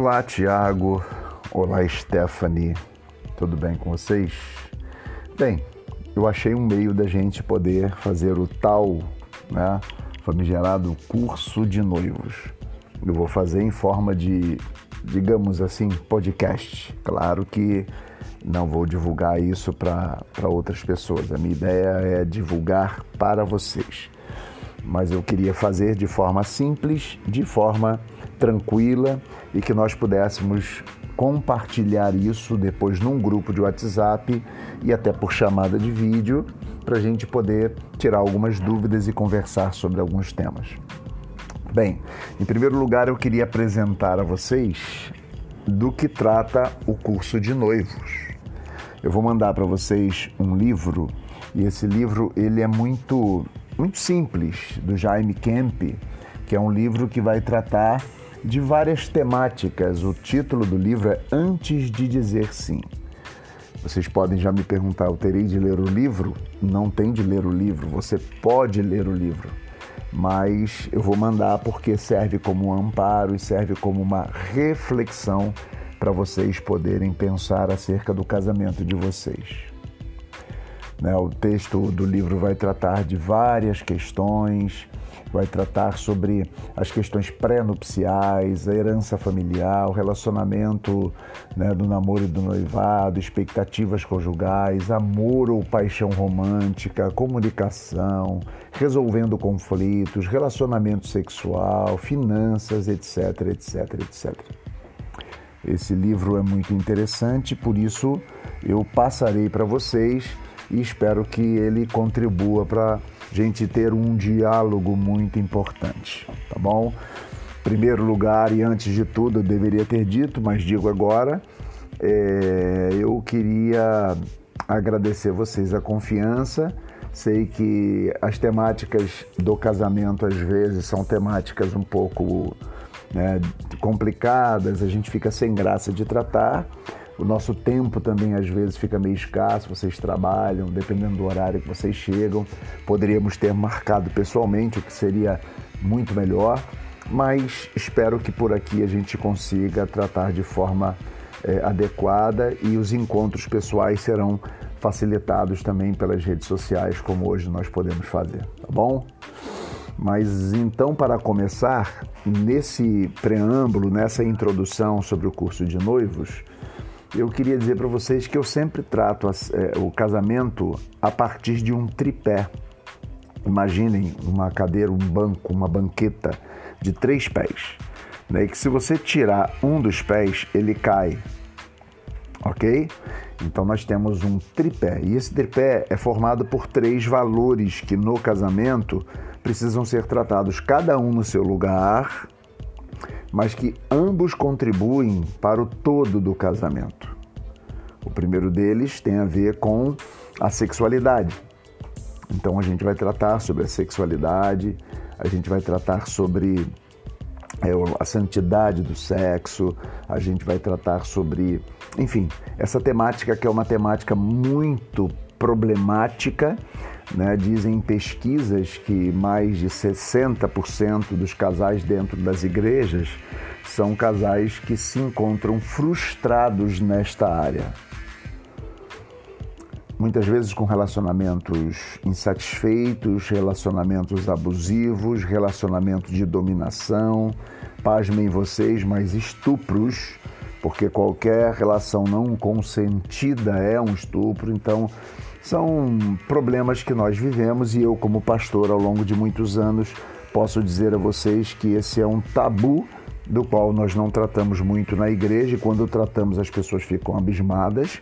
Olá, Tiago. Olá, Stephanie. Tudo bem com vocês? Bem, eu achei um meio da gente poder fazer o tal, né, famigerado curso de noivos. Eu vou fazer em forma de, digamos assim, podcast. Claro que não vou divulgar isso para outras pessoas. A minha ideia é divulgar para vocês. Mas eu queria fazer de forma simples, de forma tranquila e que nós pudéssemos compartilhar isso depois num grupo de WhatsApp e até por chamada de vídeo para a gente poder tirar algumas dúvidas e conversar sobre alguns temas. Bem, em primeiro lugar eu queria apresentar a vocês do que trata o curso de noivos. Eu vou mandar para vocês um livro e esse livro ele é muito muito simples do Jaime Kemp, que é um livro que vai tratar de várias temáticas. O título do livro é Antes de Dizer Sim. Vocês podem já me perguntar: eu terei de ler o livro? Não tem de ler o livro, você pode ler o livro, mas eu vou mandar porque serve como um amparo e serve como uma reflexão para vocês poderem pensar acerca do casamento de vocês. Né, o texto do livro vai tratar de várias questões vai tratar sobre as questões pré-nupciais, a herança familiar, o relacionamento né, do namoro e do noivado, expectativas conjugais, amor ou paixão romântica, comunicação, resolvendo conflitos, relacionamento sexual, finanças, etc, etc, etc. Esse livro é muito interessante, por isso eu passarei para vocês e espero que ele contribua para gente ter um diálogo muito importante, tá bom? Primeiro lugar e antes de tudo, eu deveria ter dito, mas digo agora, é, eu queria agradecer vocês a confiança. Sei que as temáticas do casamento às vezes são temáticas um pouco né, complicadas, a gente fica sem graça de tratar o nosso tempo também às vezes fica meio escasso, vocês trabalham, dependendo do horário que vocês chegam. Poderíamos ter marcado pessoalmente, o que seria muito melhor, mas espero que por aqui a gente consiga tratar de forma é, adequada e os encontros pessoais serão facilitados também pelas redes sociais, como hoje nós podemos fazer, tá bom? Mas então, para começar, nesse preâmbulo, nessa introdução sobre o curso de noivos, eu queria dizer para vocês que eu sempre trato é, o casamento a partir de um tripé. Imaginem uma cadeira, um banco, uma banqueta de três pés. Né? E que se você tirar um dos pés, ele cai. Ok? Então nós temos um tripé. E esse tripé é formado por três valores que no casamento precisam ser tratados, cada um no seu lugar, mas que ambos contribuem para o todo do casamento. O primeiro deles tem a ver com a sexualidade. Então a gente vai tratar sobre a sexualidade, a gente vai tratar sobre é, a santidade do sexo, a gente vai tratar sobre, enfim, essa temática que é uma temática muito problemática. Né? Dizem pesquisas que mais de 60% dos casais dentro das igrejas são casais que se encontram frustrados nesta área. Muitas vezes com relacionamentos insatisfeitos, relacionamentos abusivos, relacionamentos de dominação, pasmem vocês, mas estupros porque qualquer relação não consentida é um estupro. Então, são problemas que nós vivemos e eu, como pastor, ao longo de muitos anos, posso dizer a vocês que esse é um tabu do qual nós não tratamos muito na igreja e quando tratamos as pessoas ficam abismadas.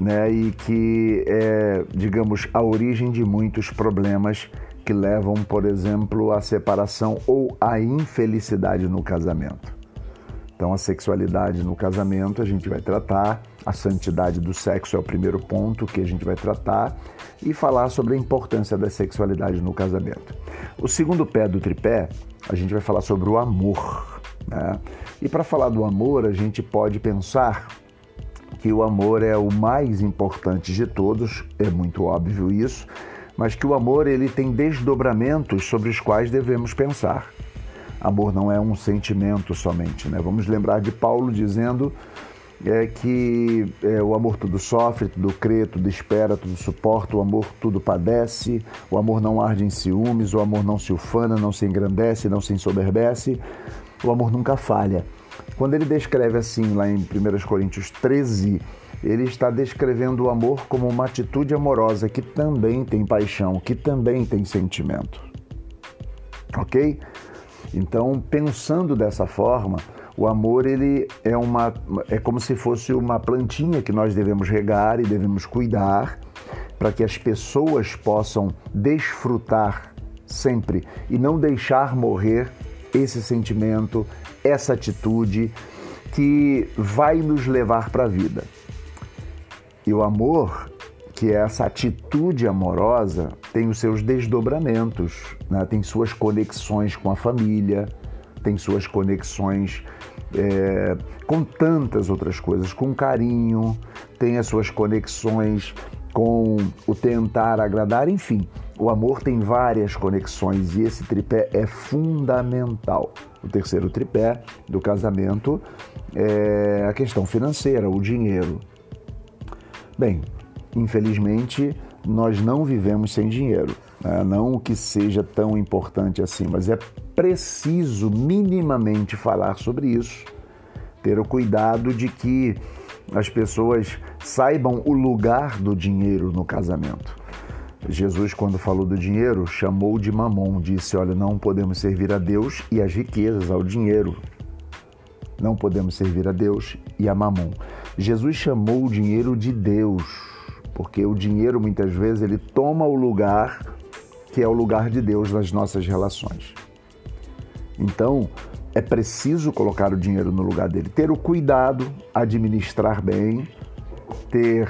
Né, e que é, digamos, a origem de muitos problemas que levam, por exemplo, à separação ou à infelicidade no casamento. Então, a sexualidade no casamento a gente vai tratar, a santidade do sexo é o primeiro ponto que a gente vai tratar e falar sobre a importância da sexualidade no casamento. O segundo pé do tripé, a gente vai falar sobre o amor. Né? E para falar do amor, a gente pode pensar que o amor é o mais importante de todos, é muito óbvio isso, mas que o amor ele tem desdobramentos sobre os quais devemos pensar. Amor não é um sentimento somente. Né? Vamos lembrar de Paulo dizendo é, que é, o amor tudo sofre, tudo crê, tudo espera, tudo suporta, o amor tudo padece, o amor não arde em ciúmes, o amor não se ufana, não se engrandece, não se ensoberbece, o amor nunca falha. Quando ele descreve assim, lá em 1 Coríntios 13, ele está descrevendo o amor como uma atitude amorosa que também tem paixão, que também tem sentimento. Ok? Então, pensando dessa forma, o amor ele é uma é como se fosse uma plantinha que nós devemos regar e devemos cuidar para que as pessoas possam desfrutar sempre e não deixar morrer esse sentimento, essa atitude que vai nos levar para a vida. E o amor, que é essa atitude amorosa, tem os seus desdobramentos, né? tem suas conexões com a família, tem suas conexões é, com tantas outras coisas, com carinho, tem as suas conexões com o tentar agradar, enfim. O amor tem várias conexões e esse tripé é fundamental. O terceiro tripé do casamento é a questão financeira, o dinheiro. Bem, infelizmente nós não vivemos sem dinheiro. Né? Não que seja tão importante assim, mas é preciso minimamente falar sobre isso, ter o cuidado de que as pessoas saibam o lugar do dinheiro no casamento. Jesus, quando falou do dinheiro, chamou de mamon, disse: Olha, não podemos servir a Deus e as riquezas, ao dinheiro. Não podemos servir a Deus e a mamon. Jesus chamou o dinheiro de Deus, porque o dinheiro muitas vezes ele toma o lugar que é o lugar de Deus nas nossas relações. Então, é preciso colocar o dinheiro no lugar dele, ter o cuidado, administrar bem, ter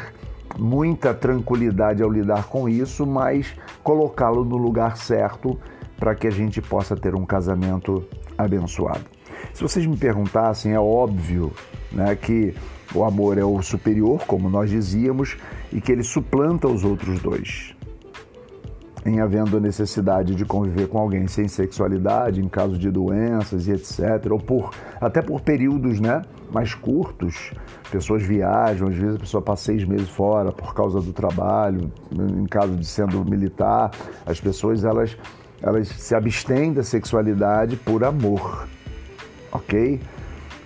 muita tranquilidade ao lidar com isso, mas colocá-lo no lugar certo para que a gente possa ter um casamento abençoado. Se vocês me perguntassem, é óbvio né, que o amor é o superior, como nós dizíamos, e que ele suplanta os outros dois em havendo necessidade de conviver com alguém sem sexualidade, em caso de doenças e etc, ou por até por períodos, né, mais curtos. Pessoas viajam, às vezes a pessoa passa seis meses fora por causa do trabalho, em caso de sendo militar, as pessoas elas elas se abstêm da sexualidade por amor, ok?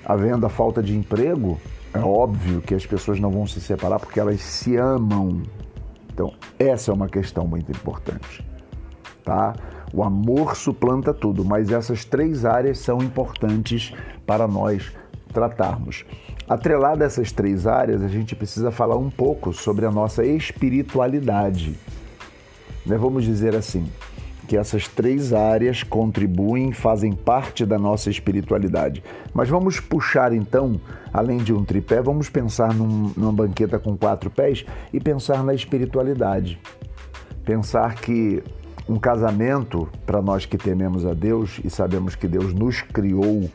Havendo a falta de emprego, é óbvio que as pessoas não vão se separar porque elas se amam, então, essa é uma questão muito importante, tá? O amor suplanta tudo, mas essas três áreas são importantes para nós tratarmos. Atrelado a essas três áreas, a gente precisa falar um pouco sobre a nossa espiritualidade. Né? Vamos dizer assim, que essas três áreas contribuem, fazem parte da nossa espiritualidade. Mas vamos puxar então, além de um tripé, vamos pensar num, numa banqueta com quatro pés e pensar na espiritualidade. Pensar que um casamento, para nós que tememos a Deus e sabemos que Deus nos criou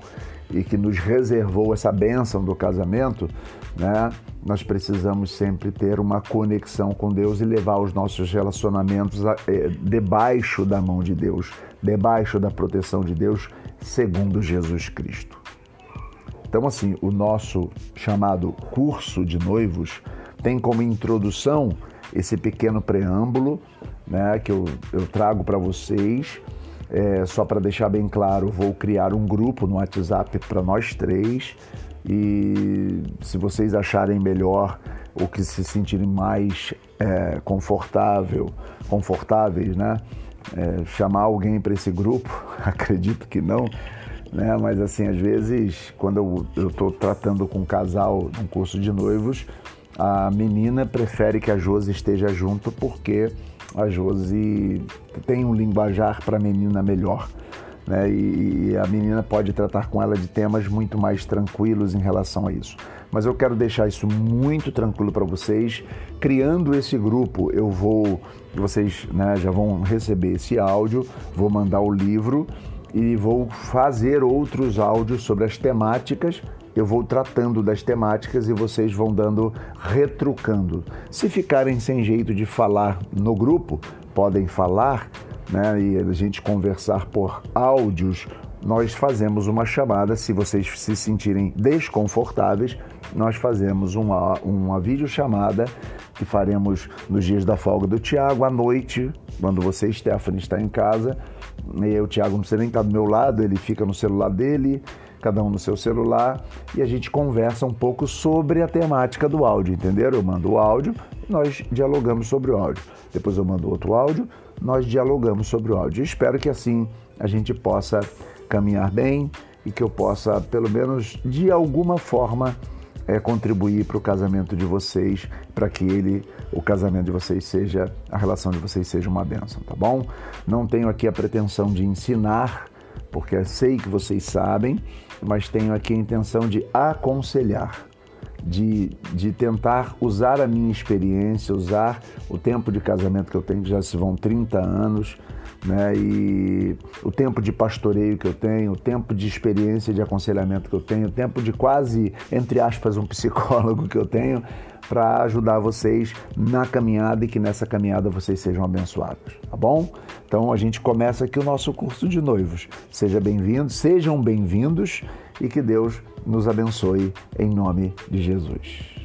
e que nos reservou essa bênção do casamento, né? Nós precisamos sempre ter uma conexão com Deus e levar os nossos relacionamentos é, debaixo da mão de Deus, debaixo da proteção de Deus, segundo Jesus Cristo. Então, assim, o nosso chamado curso de noivos tem como introdução esse pequeno preâmbulo né, que eu, eu trago para vocês. É, só para deixar bem claro, vou criar um grupo no WhatsApp para nós três e se vocês acharem melhor ou que se sentirem mais é, confortável, confortáveis, né? É, chamar alguém para esse grupo, acredito que não, né? Mas assim, às vezes, quando eu estou tratando com um casal num curso de noivos, a menina prefere que a Josi esteja junto porque a Josi tem um linguajar para menina melhor né? E, a menina pode tratar com ela de temas muito mais tranquilos em relação a isso. Mas eu quero deixar isso muito tranquilo para vocês. Criando esse grupo, eu vou, vocês né, já vão receber esse áudio, vou mandar o livro e vou fazer outros áudios sobre as temáticas. Eu vou tratando das temáticas e vocês vão dando, retrucando. Se ficarem sem jeito de falar no grupo, podem falar né, e a gente conversar por áudios nós fazemos uma chamada. Se vocês se sentirem desconfortáveis, nós fazemos uma, uma videochamada que faremos nos dias da folga do Tiago à noite, quando você, Stephanie, está em casa. E o Tiago não precisa nem estar do meu lado, ele fica no celular dele, cada um no seu celular, e a gente conversa um pouco sobre a temática do áudio, entenderam? Eu mando o áudio, nós dialogamos sobre o áudio. Depois eu mando outro áudio, nós dialogamos sobre o áudio. espero que assim a gente possa caminhar bem e que eu possa, pelo menos de alguma forma, é, contribuir para o casamento de vocês, para que ele, o casamento de vocês seja, a relação de vocês seja uma bênção, tá bom? Não tenho aqui a pretensão de ensinar, porque sei que vocês sabem, mas tenho aqui a intenção de aconselhar. De, de tentar usar a minha experiência, usar o tempo de casamento que eu tenho, que já se vão 30 anos, né? E o tempo de pastoreio que eu tenho, o tempo de experiência de aconselhamento que eu tenho, o tempo de quase, entre aspas, um psicólogo que eu tenho, para ajudar vocês na caminhada e que nessa caminhada vocês sejam abençoados, tá bom? Então a gente começa aqui o nosso curso de noivos. Seja bem-vindo, sejam bem-vindos e que Deus nos abençoe em nome de Jesus.